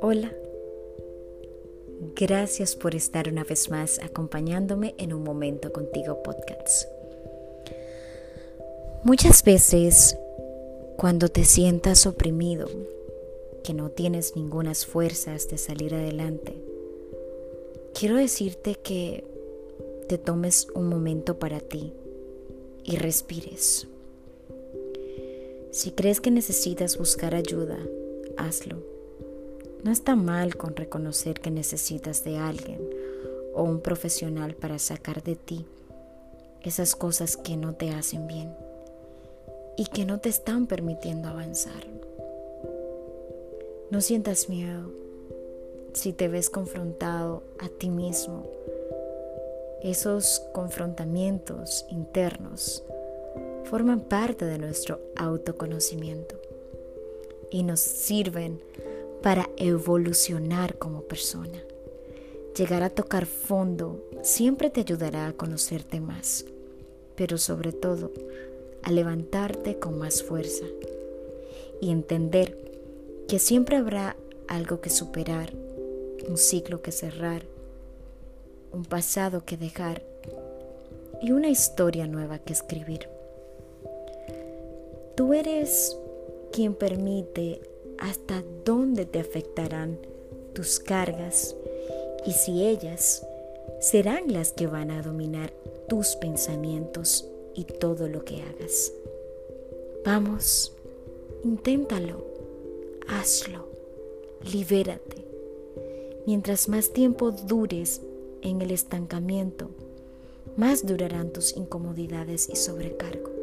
Hola, gracias por estar una vez más acompañándome en un momento contigo podcast. Muchas veces cuando te sientas oprimido, que no tienes ninguna fuerzas de salir adelante, quiero decirte que te tomes un momento para ti y respires. Si crees que necesitas buscar ayuda, hazlo no está mal con reconocer que necesitas de alguien o un profesional para sacar de ti esas cosas que no te hacen bien y que no te están permitiendo avanzar. No sientas miedo si te ves confrontado a ti mismo. Esos confrontamientos internos forman parte de nuestro autoconocimiento y nos sirven para evolucionar como persona. Llegar a tocar fondo siempre te ayudará a conocerte más, pero sobre todo a levantarte con más fuerza y entender que siempre habrá algo que superar, un ciclo que cerrar, un pasado que dejar y una historia nueva que escribir. Tú eres quien permite hasta dónde te afectarán tus cargas y si ellas serán las que van a dominar tus pensamientos y todo lo que hagas. Vamos, inténtalo, hazlo, libérate. Mientras más tiempo dures en el estancamiento, más durarán tus incomodidades y sobrecargo.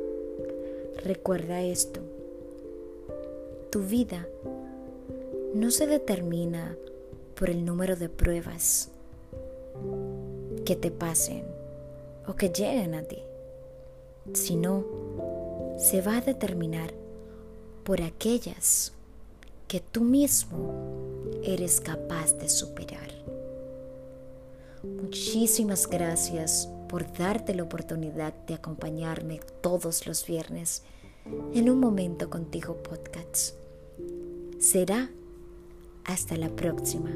Recuerda esto tu vida no se determina por el número de pruebas que te pasen o que lleguen a ti, sino se va a determinar por aquellas que tú mismo eres capaz de superar. Muchísimas gracias por darte la oportunidad de acompañarme todos los viernes en un momento contigo podcast será hasta la próxima.